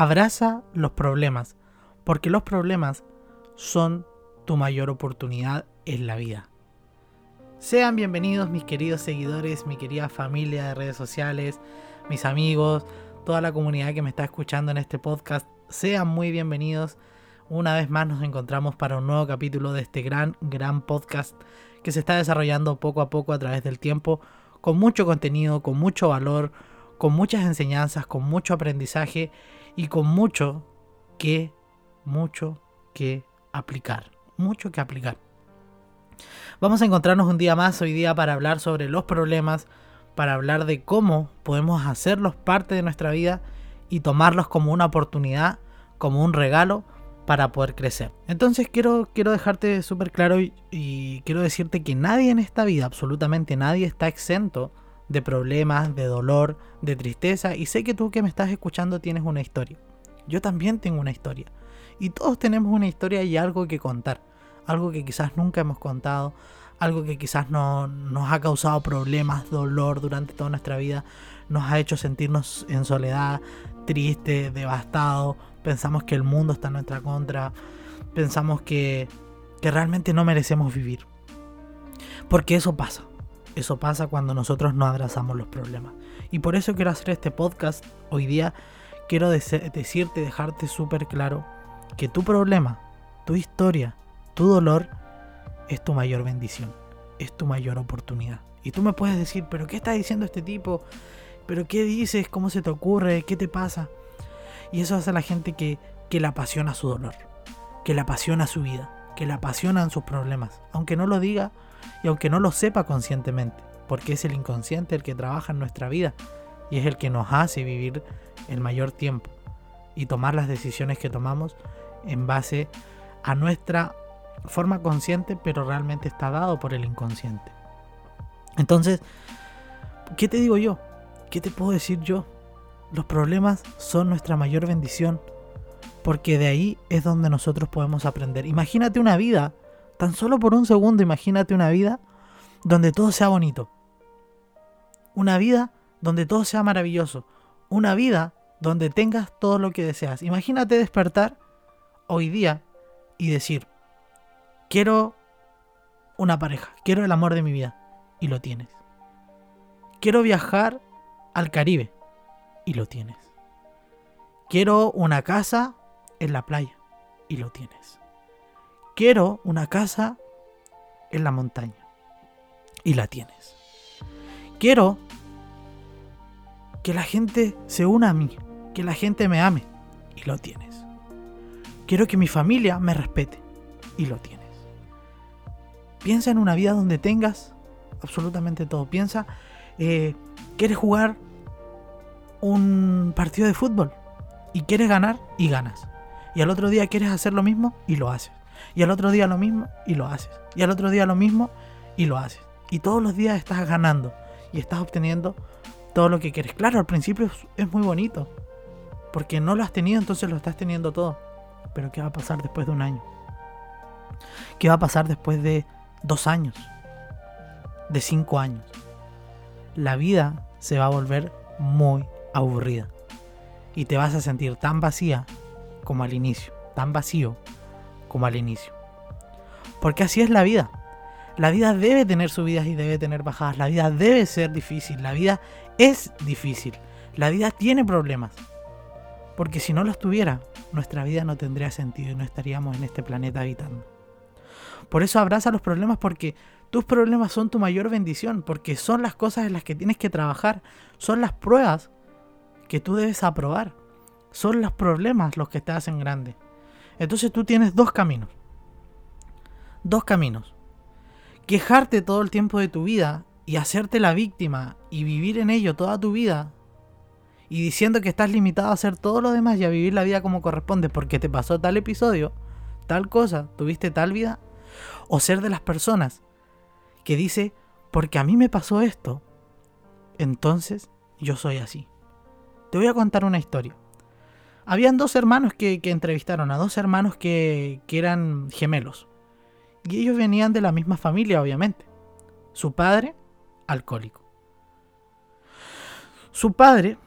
Abraza los problemas, porque los problemas son tu mayor oportunidad en la vida. Sean bienvenidos mis queridos seguidores, mi querida familia de redes sociales, mis amigos, toda la comunidad que me está escuchando en este podcast. Sean muy bienvenidos. Una vez más nos encontramos para un nuevo capítulo de este gran, gran podcast que se está desarrollando poco a poco a través del tiempo, con mucho contenido, con mucho valor, con muchas enseñanzas, con mucho aprendizaje y con mucho que, mucho que aplicar. Mucho que aplicar. Vamos a encontrarnos un día más hoy día para hablar sobre los problemas, para hablar de cómo podemos hacerlos parte de nuestra vida y tomarlos como una oportunidad, como un regalo para poder crecer. Entonces quiero, quiero dejarte súper claro y, y, quiero decirte que nadie en esta vida, absolutamente nadie, está exento de problemas, de dolor, de tristeza. Y sé que tú que me estás escuchando tienes una historia. Yo también tengo una historia. Y todos tenemos una historia y algo que contar algo que quizás nunca hemos contado, algo que quizás no, nos ha causado problemas, dolor durante toda nuestra vida, nos ha hecho sentirnos en soledad, triste, devastado, pensamos que el mundo está en nuestra contra, pensamos que, que realmente no merecemos vivir. Porque eso pasa, eso pasa cuando nosotros no abrazamos los problemas. Y por eso quiero hacer este podcast hoy día, quiero decirte, dejarte súper claro que tu problema, tu historia, tu dolor es tu mayor bendición, es tu mayor oportunidad. Y tú me puedes decir, pero ¿qué está diciendo este tipo? ¿Pero qué dices? ¿Cómo se te ocurre? ¿Qué te pasa? Y eso hace a la gente que, que le apasiona su dolor, que le apasiona su vida, que le apasionan sus problemas, aunque no lo diga y aunque no lo sepa conscientemente, porque es el inconsciente el que trabaja en nuestra vida y es el que nos hace vivir el mayor tiempo y tomar las decisiones que tomamos en base a nuestra forma consciente, pero realmente está dado por el inconsciente. Entonces, ¿qué te digo yo? ¿Qué te puedo decir yo? Los problemas son nuestra mayor bendición, porque de ahí es donde nosotros podemos aprender. Imagínate una vida, tan solo por un segundo, imagínate una vida donde todo sea bonito. Una vida donde todo sea maravilloso. Una vida donde tengas todo lo que deseas. Imagínate despertar hoy día y decir, Quiero una pareja, quiero el amor de mi vida. Y lo tienes. Quiero viajar al Caribe. Y lo tienes. Quiero una casa en la playa. Y lo tienes. Quiero una casa en la montaña. Y la tienes. Quiero que la gente se una a mí. Que la gente me ame. Y lo tienes. Quiero que mi familia me respete. Y lo tienes. Piensa en una vida donde tengas absolutamente todo. Piensa, eh, quieres jugar un partido de fútbol y quieres ganar y ganas. Y al otro día quieres hacer lo mismo y lo haces. Y al otro día lo mismo y lo haces. Y al otro día lo mismo y lo haces. Y todos los días estás ganando y estás obteniendo todo lo que quieres. Claro, al principio es muy bonito. Porque no lo has tenido, entonces lo estás teniendo todo. Pero ¿qué va a pasar después de un año? ¿Qué va a pasar después de dos años, de cinco años, la vida se va a volver muy aburrida. Y te vas a sentir tan vacía como al inicio, tan vacío como al inicio. Porque así es la vida. La vida debe tener subidas y debe tener bajadas. La vida debe ser difícil. La vida es difícil. La vida tiene problemas. Porque si no los tuviera, nuestra vida no tendría sentido y no estaríamos en este planeta habitando. Por eso abraza los problemas porque tus problemas son tu mayor bendición, porque son las cosas en las que tienes que trabajar, son las pruebas que tú debes aprobar, son los problemas los que te hacen grande. Entonces tú tienes dos caminos. Dos caminos. Quejarte todo el tiempo de tu vida y hacerte la víctima y vivir en ello toda tu vida y diciendo que estás limitado a hacer todo lo demás y a vivir la vida como corresponde porque te pasó tal episodio, tal cosa, tuviste tal vida, o ser de las personas que dice, porque a mí me pasó esto, entonces yo soy así. Te voy a contar una historia. Habían dos hermanos que, entrevistaron a dos hermanos que, que eran gemelos. Y ellos venían de la misma familia, obviamente. Su padre, alcohólico. Su padre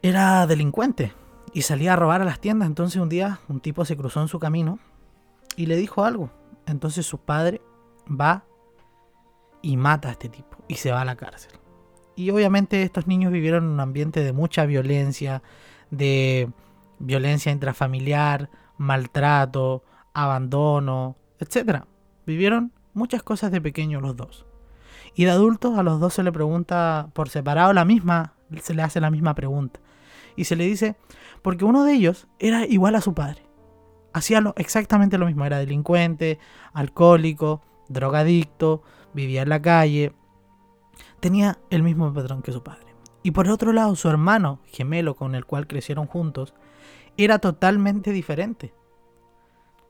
era delincuente, y salía a robar a las tiendas. Entonces un día un tipo se cruzó en su camino y le dijo algo. Entonces su padre va y mata a este tipo y se va a la cárcel. Y obviamente estos niños vivieron en un ambiente de mucha violencia, de violencia intrafamiliar, maltrato, abandono, etc. Vivieron muchas cosas de pequeños los dos. Y de adultos a los dos se le pregunta por separado la misma, se le hace la misma pregunta. Y se le dice, porque uno de ellos era igual a su padre. Hacía exactamente lo mismo, era delincuente, alcohólico, drogadicto, vivía en la calle, tenía el mismo patrón que su padre. Y por otro lado, su hermano gemelo con el cual crecieron juntos era totalmente diferente.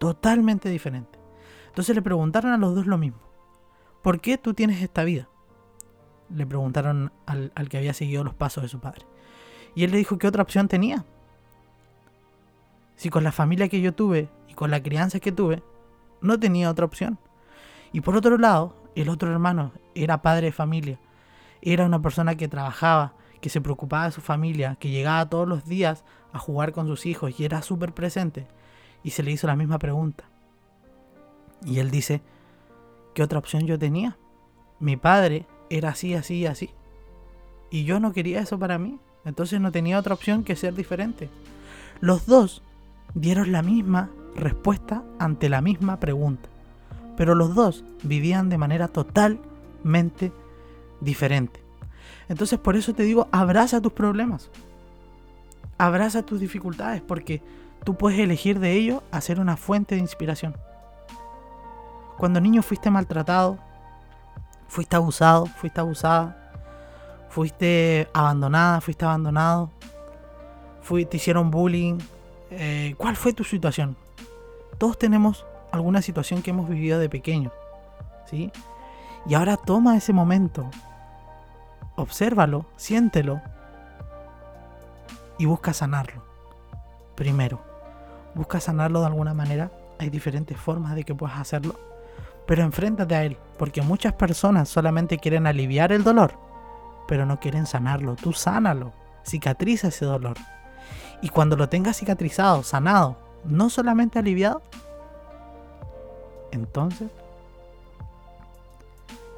Totalmente diferente. Entonces le preguntaron a los dos lo mismo. ¿Por qué tú tienes esta vida? Le preguntaron al, al que había seguido los pasos de su padre. Y él le dijo que otra opción tenía. Si con la familia que yo tuve y con la crianza que tuve, no tenía otra opción. Y por otro lado, el otro hermano era padre de familia. Era una persona que trabajaba, que se preocupaba de su familia, que llegaba todos los días a jugar con sus hijos y era súper presente. Y se le hizo la misma pregunta. Y él dice, ¿qué otra opción yo tenía? Mi padre era así, así, así. Y yo no quería eso para mí. Entonces no tenía otra opción que ser diferente. Los dos dieron la misma respuesta ante la misma pregunta. Pero los dos vivían de manera totalmente diferente. Entonces por eso te digo, abraza tus problemas. Abraza tus dificultades porque tú puedes elegir de ello hacer una fuente de inspiración. Cuando niño fuiste maltratado, fuiste abusado, fuiste abusada, fuiste abandonada, fuiste abandonado, te hicieron bullying. Eh, ¿Cuál fue tu situación? Todos tenemos alguna situación que hemos vivido de pequeño, ¿sí? Y ahora toma ese momento obsérvalo, siéntelo y busca sanarlo. Primero, busca sanarlo de alguna manera. Hay diferentes formas de que puedas hacerlo. Pero enfréntate a él, porque muchas personas solamente quieren aliviar el dolor, pero no quieren sanarlo. Tú sánalo, cicatriza ese dolor. Y cuando lo tengas cicatrizado, sanado, no solamente aliviado, entonces,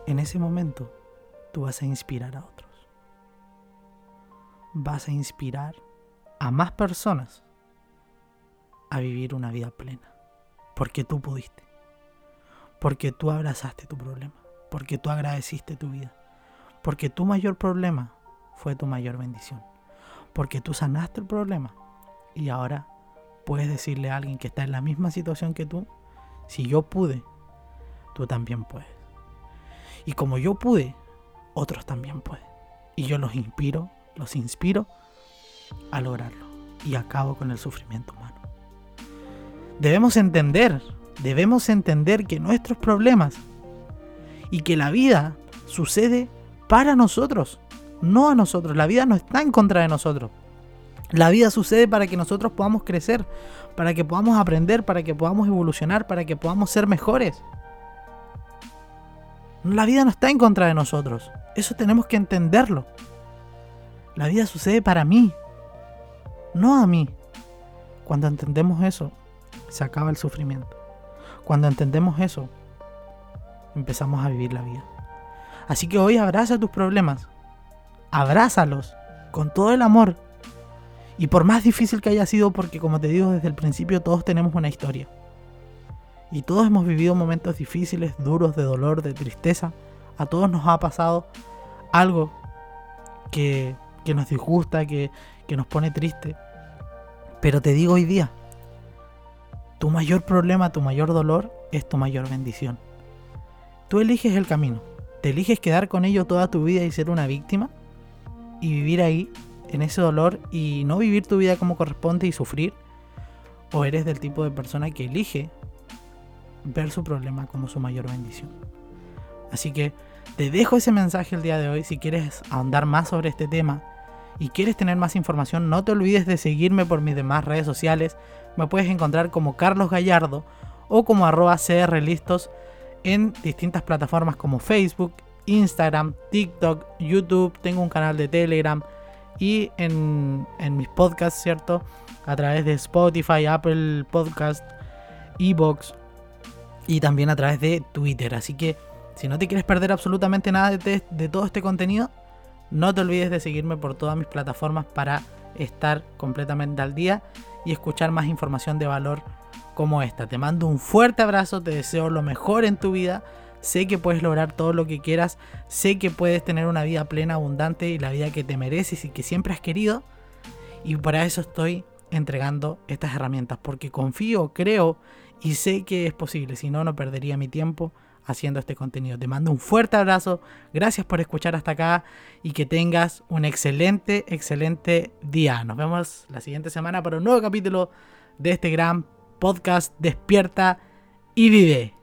en ese momento, tú vas a inspirar a otros. Vas a inspirar a más personas a vivir una vida plena. Porque tú pudiste. Porque tú abrazaste tu problema. Porque tú agradeciste tu vida. Porque tu mayor problema fue tu mayor bendición. Porque tú sanaste el problema. Y ahora puedes decirle a alguien que está en la misma situación que tú, si yo pude, tú también puedes. Y como yo pude, otros también pueden. Y yo los inspiro, los inspiro a lograrlo. Y acabo con el sufrimiento humano. Debemos entender, debemos entender que nuestros problemas y que la vida sucede para nosotros, no a nosotros. La vida no está en contra de nosotros. La vida sucede para que nosotros podamos crecer, para que podamos aprender, para que podamos evolucionar, para que podamos ser mejores. La vida no está en contra de nosotros. Eso tenemos que entenderlo. La vida sucede para mí, no a mí. Cuando entendemos eso, se acaba el sufrimiento. Cuando entendemos eso, empezamos a vivir la vida. Así que hoy abraza tus problemas. Abrázalos con todo el amor. Y por más difícil que haya sido, porque como te digo desde el principio, todos tenemos una historia. Y todos hemos vivido momentos difíciles, duros, de dolor, de tristeza. A todos nos ha pasado algo que, nos disgusta, que, que nos pone triste. Pero te digo hoy día, tu mayor problema, tu mayor dolor es tu mayor bendición. Tú eliges el camino. Te eliges quedar con ello toda tu vida y ser una víctima y vivir ahí en ese dolor y no vivir tu vida como corresponde y sufrir. O eres del tipo de persona que elige ver su problema como su mayor bendición. Así que te dejo ese mensaje el día de hoy. Si quieres ahondar más sobre este tema y quieres tener más información, no te olvides de seguirme por mis demás redes sociales. Me puedes encontrar como Carlos Gallardo o como arroba crlistos en distintas plataformas como Facebook, Instagram, TikTok, YouTube. Tengo un canal de Telegram y en, en mis podcasts, ¿cierto? A través de Spotify, Apple Podcast, Evox y también a través de Twitter. Así que si no te quieres perder absolutamente nada de, todo este contenido, no te olvides de seguirme por todas mis plataformas para estar completamente al día y escuchar más información de valor como esta. Te mando un fuerte abrazo, te deseo lo mejor en tu vida. Sé que puedes lograr todo lo que quieras, sé que puedes tener una vida plena, abundante y la vida que te mereces y que siempre has querido. Y para eso estoy entregando estas herramientas, porque confío, creo y sé que es posible, si no, no perdería mi tiempo haciendo este contenido. Te mando un fuerte abrazo, gracias por escuchar hasta acá y que tengas un excelente, excelente día. Nos vemos la siguiente semana para un nuevo capítulo de este gran podcast Despierta y Vive.